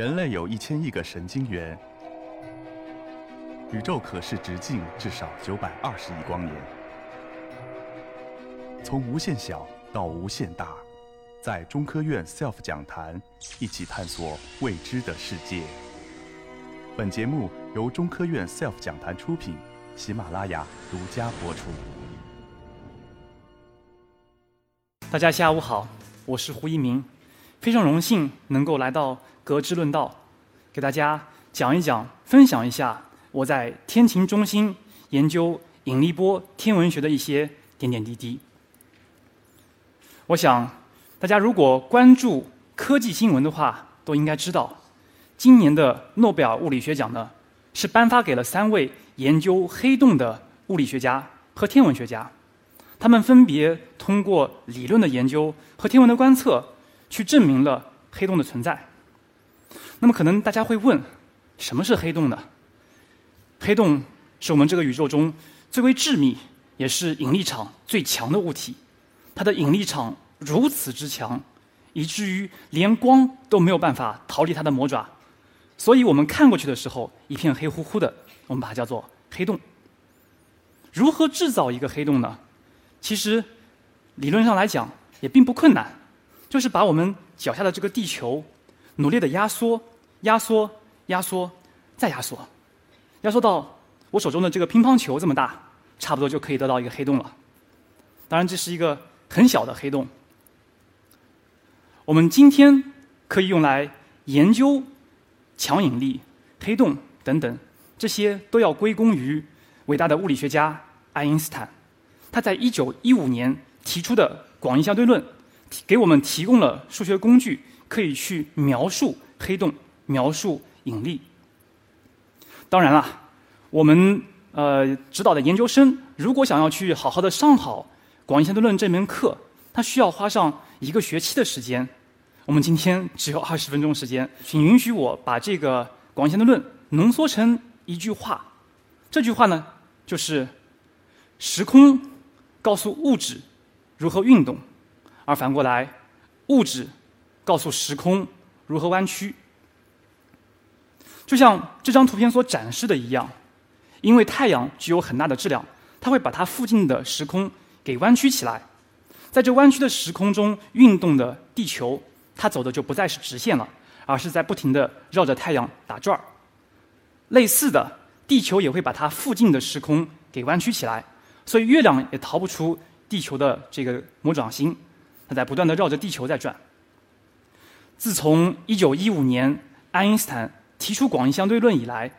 人类有一千亿个神经元，宇宙可视直径至少九百二十亿光年。从无限小到无限大，在中科院 SELF 讲坛一起探索未知的世界。本节目由中科院 SELF 讲坛出品，喜马拉雅独家播出。大家下午好，我是胡一鸣，非常荣幸能够来到格致论道，给大家讲一讲、分享一下我在天晴中心研究引力波天文学的一些点点滴滴。我想，大家如果关注科技新闻的话，都应该知道，今年的诺贝尔物理学奖呢，是颁发给了三位研究黑洞的物理学家和天文学家。他们分别通过理论的研究和天文的观测，去证明了黑洞的存在。那么，可能大家会问，什么是黑洞呢？黑洞是我们这个宇宙中最为致密，也是引力场最强的物体。它的引力场如此之强，以至于连光都没有办法逃离它的魔爪。所以我们看过去的时候，一片黑乎乎的，我们把它叫做黑洞。如何制造一个黑洞呢？其实，理论上来讲也并不困难，就是把我们脚下的这个地球努力的压缩、压缩、压缩，再压缩，压缩到我手中的这个乒乓球这么大，差不多就可以得到一个黑洞了。当然，这是一个很小的黑洞。我们今天可以用来研究强引力、黑洞等等，这些都要归功于伟大的物理学家爱因斯坦。他在一九一五年提出的广义相对论，给我们提供了数学工具，可以去描述黑洞、描述引力。当然了，我们呃指导的研究生如果想要去好好的上好广义相对论这门课，他需要花上一个学期的时间。我们今天只有 二十分钟时间，请允许我把这个广义相对论浓缩成一句话。这句话呢，就是时空。告诉物质如何运动，而反过来，物质告诉时空如何弯曲。就像这张图片所展示的一样，因为太阳具有很大的质量，它会把它附近的时空给弯曲起来。在这弯曲的时空中运动的地球，它走的就不再是直线了，而是在不停的绕着太阳打转儿。类似的，地球也会把它附近的时空给弯曲起来。所以月亮也逃不出地球的这个魔掌心，它在不断的绕着地球在转。自从1915年爱因斯坦提出广义相对论以来，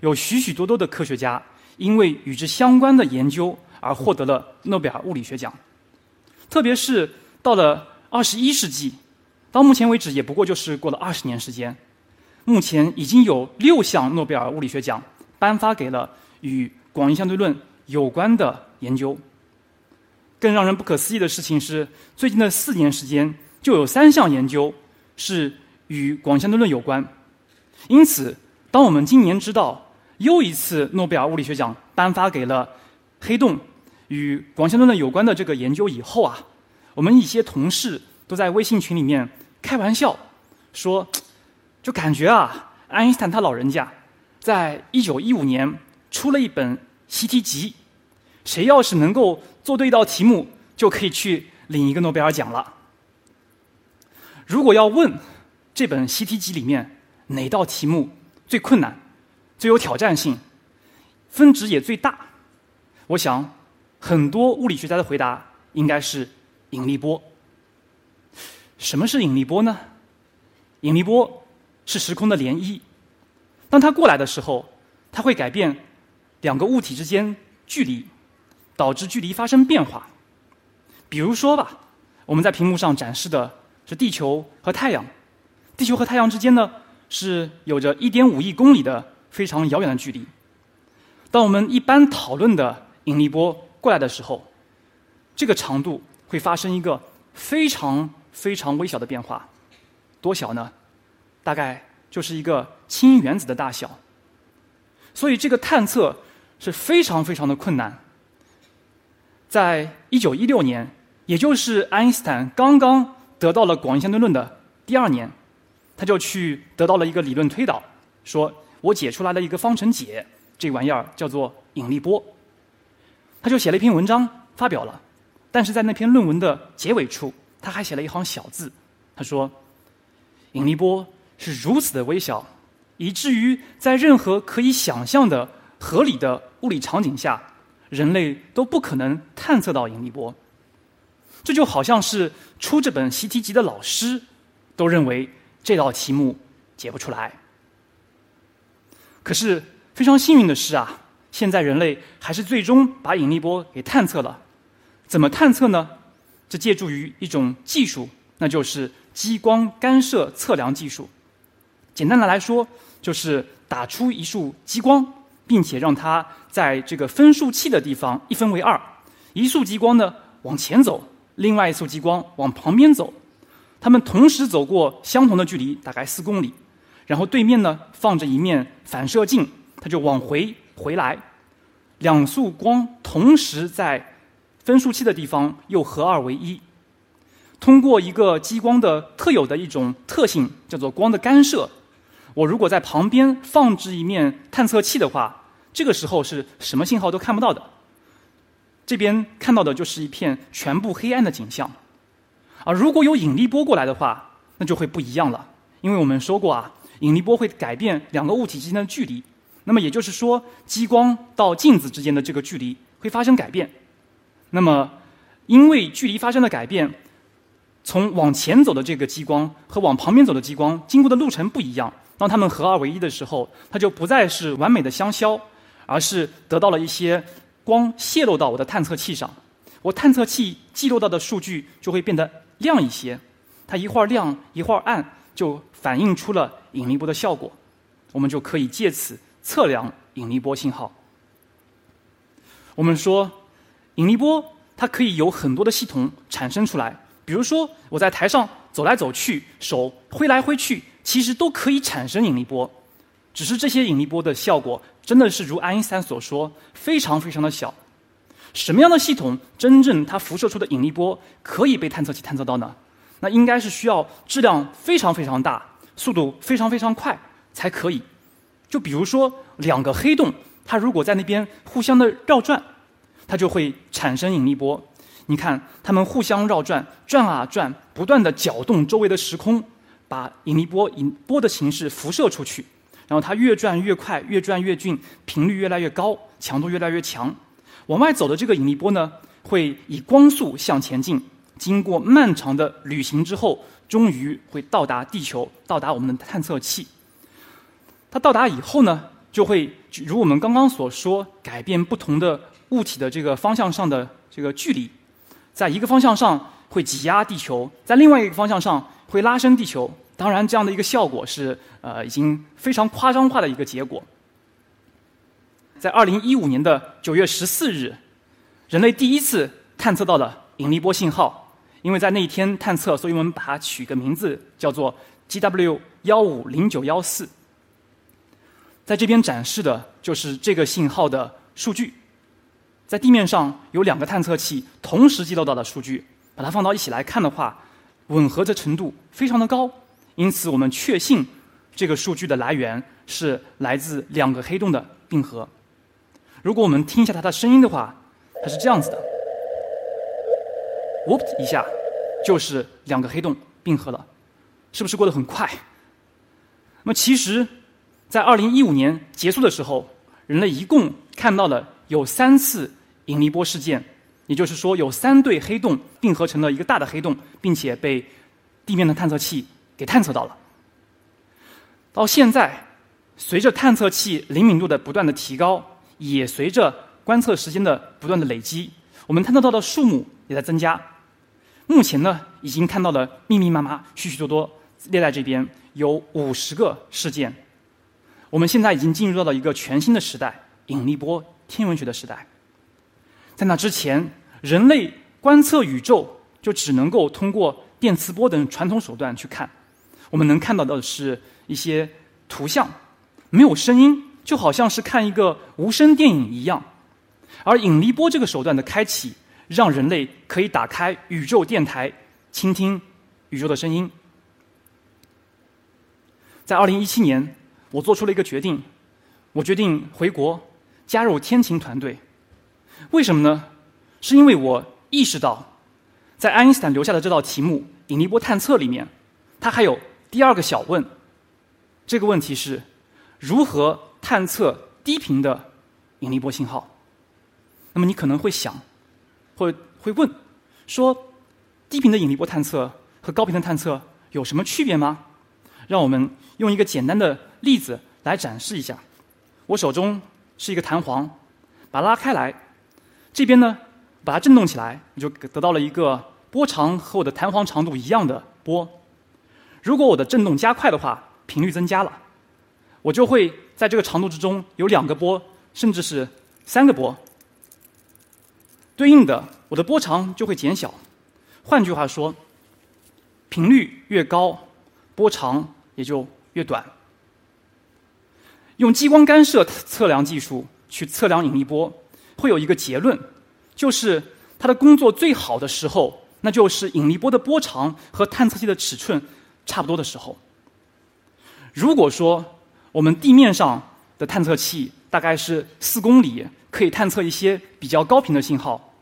有许许多多的科学家因为与之相关的研究而获得了诺贝尔物理学奖。特别是到了21世纪，到目前为止也不过就是过了二十年时间，目前已经有六项诺贝尔物理学奖颁发给了与广义相对论有关的。研究。更让人不可思议的事情是，最近的四年时间，就有三项研究是与广义相对论有关。因此，当我们今年知道又一次诺贝尔物理学奖颁发给了黑洞与广相对论有关的这个研究以后啊，我们一些同事都在微信群里面开玩笑说，就感觉啊，爱因斯坦他老人家在一九一五年出了一本习题集。谁要是能够做对一道题目，就可以去领一个诺贝尔奖了。如果要问这本习题集里面哪道题目最困难、最有挑战性、分值也最大，我想很多物理学家的回答应该是引力波。什么是引力波呢？引力波是时空的涟漪，当它过来的时候，它会改变两个物体之间距离。导致距离发生变化。比如说吧，我们在屏幕上展示的是地球和太阳，地球和太阳之间呢是有着一点五亿公里的非常遥远的距离。当我们一般讨论的引力波过来的时候，这个长度会发生一个非常非常微小的变化，多小呢？大概就是一个氢原子的大小。所以这个探测是非常非常的困难。在一九一六年，也就是爱因斯坦刚刚得到了广义相对论的第二年，他就去得到了一个理论推导，说我解出来了一个方程解，这玩意儿叫做引力波。他就写了一篇文章发表了，但是在那篇论文的结尾处，他还写了一行小字，他说：“引力波是如此的微小，以至于在任何可以想象的合理的物理场景下，人类都不可能探测到引力波。”这就好像是出这本习题集的老师都认为。这道题目解不出来，可是非常幸运的是啊，现在人类还是最终把引力波给探测了。怎么探测呢？这借助于一种技术，那就是激光干涉测量技术。简单的来说，就是打出一束激光，并且让它在这个分数器的地方一分为二，一束激光呢往前走，另外一束激光往旁边走。他们同时走过相同的距离，大概四公里，然后对面呢放着一面反射镜，它就往回回来，两束光同时在分数器的地方又合二为一。通过一个激光的特有的一种特性，叫做光的干涉。我如果在旁边放置一面探测器的话，这个时候是什么信号都看不到的。这边看到的就是一片全部黑暗的景象。而如果有引力波过来的话，那就会不一样了。因为我们说过啊，引力波会改变两个物体之间的距离。那么也就是说，激光到镜子之间的这个距离会发生改变。那么，因为距离发生了改变，从往前走的这个激光和往旁边走的激光经过的路程不一样。当它们合二为一的时候，它就不再是完美的相消，而是得到了一些光泄露到我的探测器上。我探测器记录到的数据就会变得。亮一些，它一会儿亮一会儿暗，就反映出了引力波的效果。我们就可以借此测量引力波信号。我们说，引力波它可以有很多的系统产生出来，比如说我在台上走来走去，手挥来挥去，其实都可以产生引力波。只是这些引力波的效果真的是如爱因斯坦所说，非常非常的小。什么样的系统真正它辐射出的引力波可以被探测器探测到呢？那应该是需要质量非常非常大、速度非常非常快才可以。就比如说两个黑洞，它如果在那边互相的绕转，它就会产生引力波。你看，它们互相绕转，转啊转，不断的搅动周围的时空，把引力波引波的形式辐射出去。然后它越转越快，越转越近，频率越来越高，强度越来越强。往外走的这个引力波呢，会以光速向前进，经过漫长的旅行之后，终于会到达地球，到达我们的探测器。它到达以后呢，就会如我们刚刚所说，改变不同的物体的这个方向上的这个距离，在一个方向上会挤压地球，在另外一个方向上会拉伸地球。当然，这样的一个效果是呃，已经非常夸张化的一个结果。在二零一五年的九月十四日，人类第一次探测到了引力波信号。因为在那一天探测，所以我们把它取个名字，叫做 GW 幺五零九幺四。在这边展示的就是这个信号的数据。在地面上有两个探测器同时记录到的数据，把它放到一起来看的话，吻合的程度非常的高。因此，我们确信这个数据的来源是来自两个黑洞的并合。如果我们听一下它的声音的话，它是这样子的，WOP 一下，就是两个黑洞并合了，是不是过得很快？那么其实，在二零一五年结束的时候，人类一共看到了有三次引力波事件，也就是说有三对黑洞并合成了一个大的黑洞，并且被地面的探测器给探测到了。到现在，随着探测器灵敏度的不断的提高。也随着观测时间的不断的累积，我们探测到的数目也在增加。目前呢，已经看到了密密麻麻、许许多多列在这边，有五十个事件。我们现在已经进入到了一个全新的时代——引力波天文学的时代。在那之前，人类观测宇宙就只能够通过电磁波等传统手段去看，我们能看到的是一些图像，没有声音。就好像是看一个无声电影一样，而引力波这个手段的开启，让人类可以打开宇宙电台，倾听宇宙的声音。在二零一七年，我做出了一个决定，我决定回国加入天晴团队。为什么呢？是因为我意识到，在爱因斯坦留下的这道题目——引力波探测里面，它还有第二个小问。这个问题是：如何探测低频的引力波信号？那么你可能会想，会会问，说低频的引力波探测和高频的探测有什么区别吗？让我们用一个简单的例子来展示一下。我手中是一个弹簧，把它拉开来，这边呢把它振动起来，你就得到了一个波长和我的弹簧长度一样的波。如果我的振动加快的话，频率增加了，我就会在这个长度之中有两个波，甚至是三个波。对应的，我的波长就会减小。换句话说，频率越高，波长也就越短。用激光干涉测量技术去测量引力波，会有一个结论，就是它的工作最好的时候，那就是引力波的波长和探测器的尺寸差不多的时候。如果说我们地面上的探测器大概是四公里。可以探测一些比较高频的信号，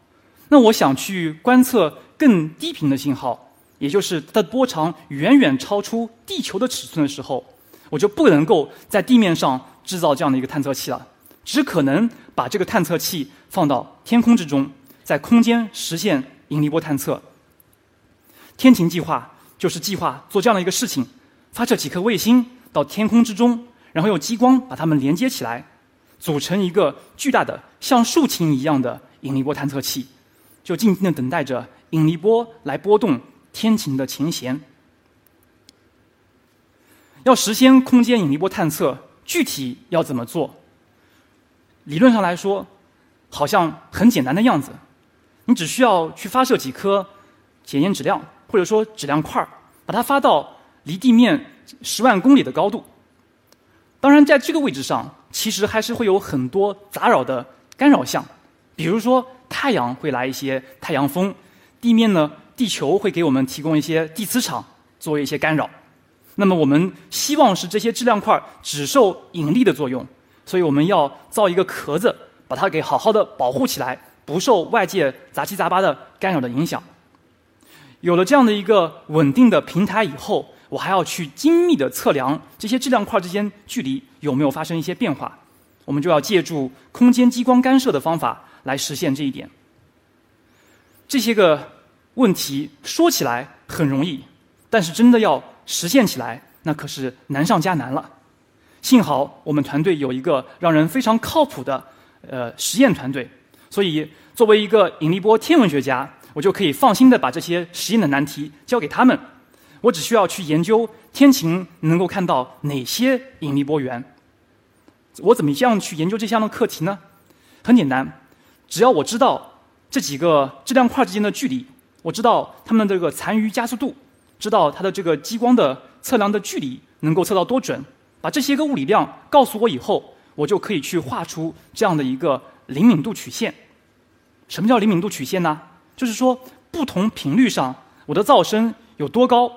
那我想去观测更低频的信号，也就是它的波长远远超出地球的尺寸的时候，我就不能够在地面上制造这样的一个探测器了，只可能把这个探测器放到天空之中，在空间实现引力波探测。天晴计划就是计划做这样的一个事情，发射几颗卫星到天空之中，然后用激光把它们连接起来。组成一个巨大的像竖琴一样的引力波探测器，就静静的等待着引力波来拨动天琴的琴弦。要实现空间引力波探测，具体要怎么做？理论上来说，好像很简单的样子。你只需要去发射几颗检验质量，或者说质量块儿，把它发到离地面十万公里的高度。当然，在这个位置上。其实还是会有很多杂扰的干扰项，比如说太阳会来一些太阳风，地面呢，地球会给我们提供一些地磁场作为一些干扰。那么我们希望是这些质量块只受引力的作用，所以我们要造一个壳子，把它给好好的保护起来，不受外界杂七杂八的干扰的影响。有了这样的一个稳定的平台以后。我还要去精密的测量这些质量块之间距离有没有发生一些变化，我们就要借助空间激光干涉的方法来实现这一点。这些个问题说起来很容易，但是真的要实现起来，那可是难上加难了。幸好我们团队有一个让人非常靠谱的呃实验团队，所以作为一个引力波天文学家，我就可以放心的把这些实验的难题交给他们。我只需要去研究天晴能够看到哪些引力波源。我怎么样去研究这项的课题呢？很简单，只要我知道这几个质量块之间的距离，我知道它们这个残余加速度，知道它的这个激光的测量的距离能够测到多准，把这些个物理量告诉我以后，我就可以去画出这样的一个灵敏度曲线。什么叫灵敏度曲线呢？就是说不同频率上我的噪声有多高。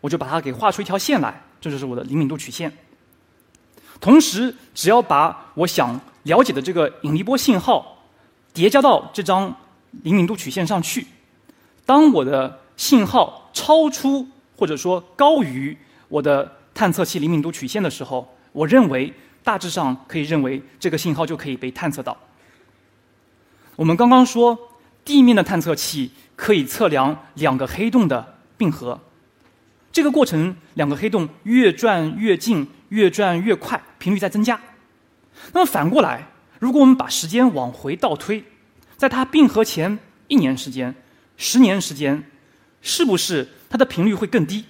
我就把它给画出一条线来，这就是我的灵敏度曲线。同时，只要把我想了解的这个引力波信号叠加到这张灵敏度曲线上去，当我的信号超出或者说高于我的探测器灵敏度曲线的时候，我认为大致上可以认为这个信号就可以被探测到。我们刚刚说，地面的探测器可以测量两个黑洞的并合。这个过程，两个黑洞越转越近，越转越快，频率在增加。那么反过来，如果我们把时间往回倒推，在它并合前一年时间、十年时间，是不是它的频率会更低？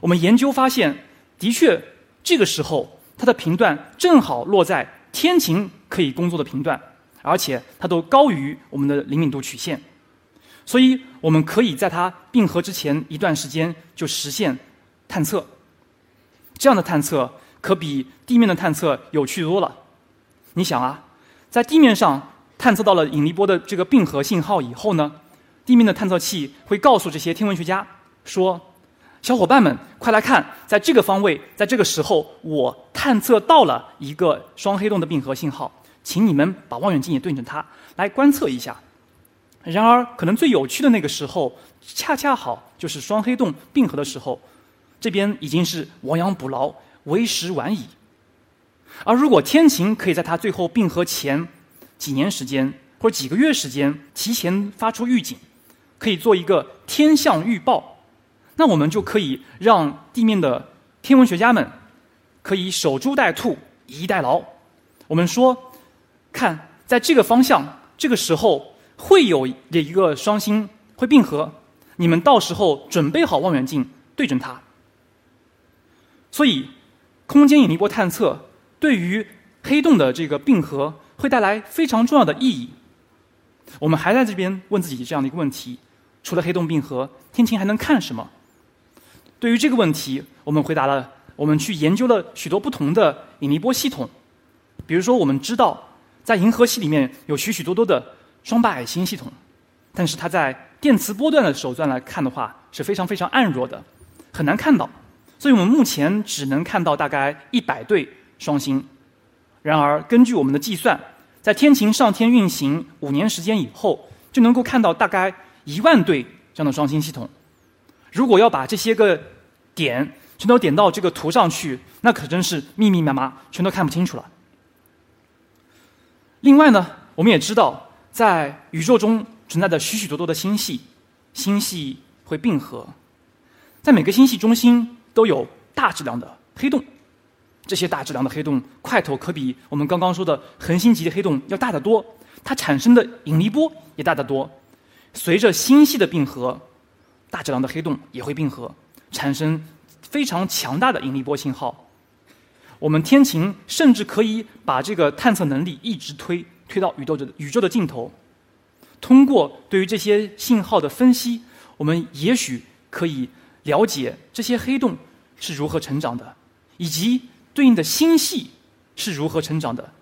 我们研究发现，的确，这个时候它的频段正好落在天晴可以工作的频段，而且它都高于我们的灵敏度曲线。所以，我们可以在它并合之前一段时间就实现探测。这样的探测可比地面的探测有趣多了。你想啊，在地面上探测到了引力波的这个并合信号以后呢，地面的探测器会告诉这些天文学家说：“小伙伴们，快来看，在这个方位，在这个时候，我探测到了一个双黑洞的并合信号，请你们把望远镜也对准它，来观测一下。然而，可能最有趣的那个时候，恰恰好就是双黑洞并合的时候，这边已经是亡羊补牢，为时晚矣。而如果天晴可以在它最后并合前几年时间或者几个月时间提前发出预警，可以做一个天象预报。那我们就可以让地面的天文学家们可以守株待兔，以逸待劳。我们说，看在这个方向，这个时候会有的一个双星会并合，你们到时候准备好望远镜对准它。所以，空间引力波探测对于黑洞的这个并合会带来非常重要的意义。我们还在这边问自己这样的一个问题：除了黑洞并合，天琴还能看什么？对于这个问题，我们回答了，我们去研究了许多不同的引力波系统。比如说，我们知道在银河系里面有许许多多的双白矮星系统，但是它在电磁波段的手段来看的话是非常非常暗弱的，很难看到。所以我们目前只能看到大概一百对双星。然而，根据我们的计算，在天琴上天运行五年时间以后，就能够看到大概一万对这样的双星系统。如果要把这些个点全都点到这个图上去，那可真是密密麻麻，全都看不清楚了。另外呢，我们也知道，在宇宙中存在着许许多多的星系，星系会并合，在每个星系中心都有大质量的黑洞，这些大质量的黑洞块头可比我们刚刚说的恒星级的黑洞要大得多，它产生的引力波也大得多。随着星系的并合。大质量的黑洞也会并合，产生非常强大的引力波信号。我们天琴甚至可以把这个探测能力一直推推到宇宙的宇宙的尽头。通过对于这些信号的分析，我们也许可以了解这些黑洞是如何成长的，以及对应的星系是如何成长的，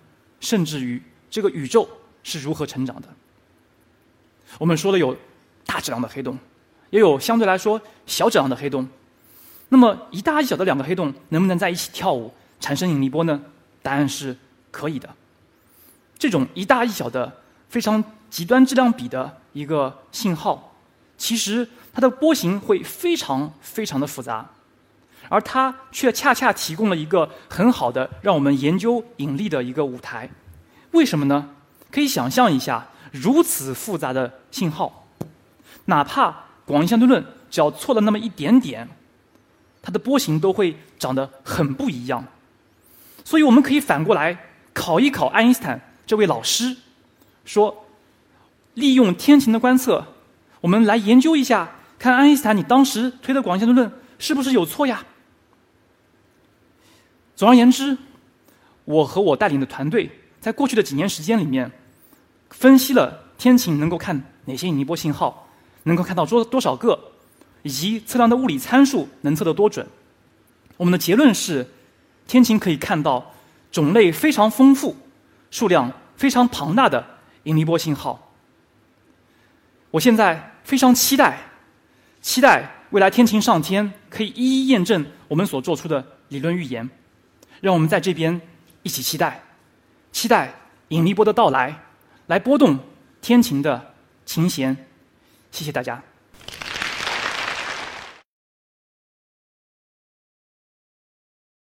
甚至于这个宇宙是如何成长的。我们说了有大质量的黑洞。也有相对来说小质量的黑洞，那么一大一小的两个黑洞能不能在一起跳舞产生引力波呢？答案是可以的。这种一大一小的非常极端质量比的一个信号，其实它的波形会非常非常的复杂，而它却恰恰提供了一个很好的让我们研究引力的一个舞台。为什么呢？可以想象一下，如此复杂的信号，哪怕广义相对论只要错了那么一点点，它的波形都会长得很不一样。所以我们可以反过来考一考爱因斯坦这位老师，说利用天晴的观测，我们来研究一下，看爱因斯坦你当时推的广义相对论是不是有错呀？总而言之，我和我带领的团队在过去的几年时间里面，分析了天晴能够看哪些引力波信号。能够看到多多少个，以及测量的物理参数能测得多准？我们的结论是，天晴可以看到种类非常丰富、数量非常庞大的引力波信号。我现在非常期待，期待未来天晴上天可以一一验证我们所做出的理论预言。让我们在这边一起期待，期待引力波的到来，来拨动天晴的琴弦。谢谢大家。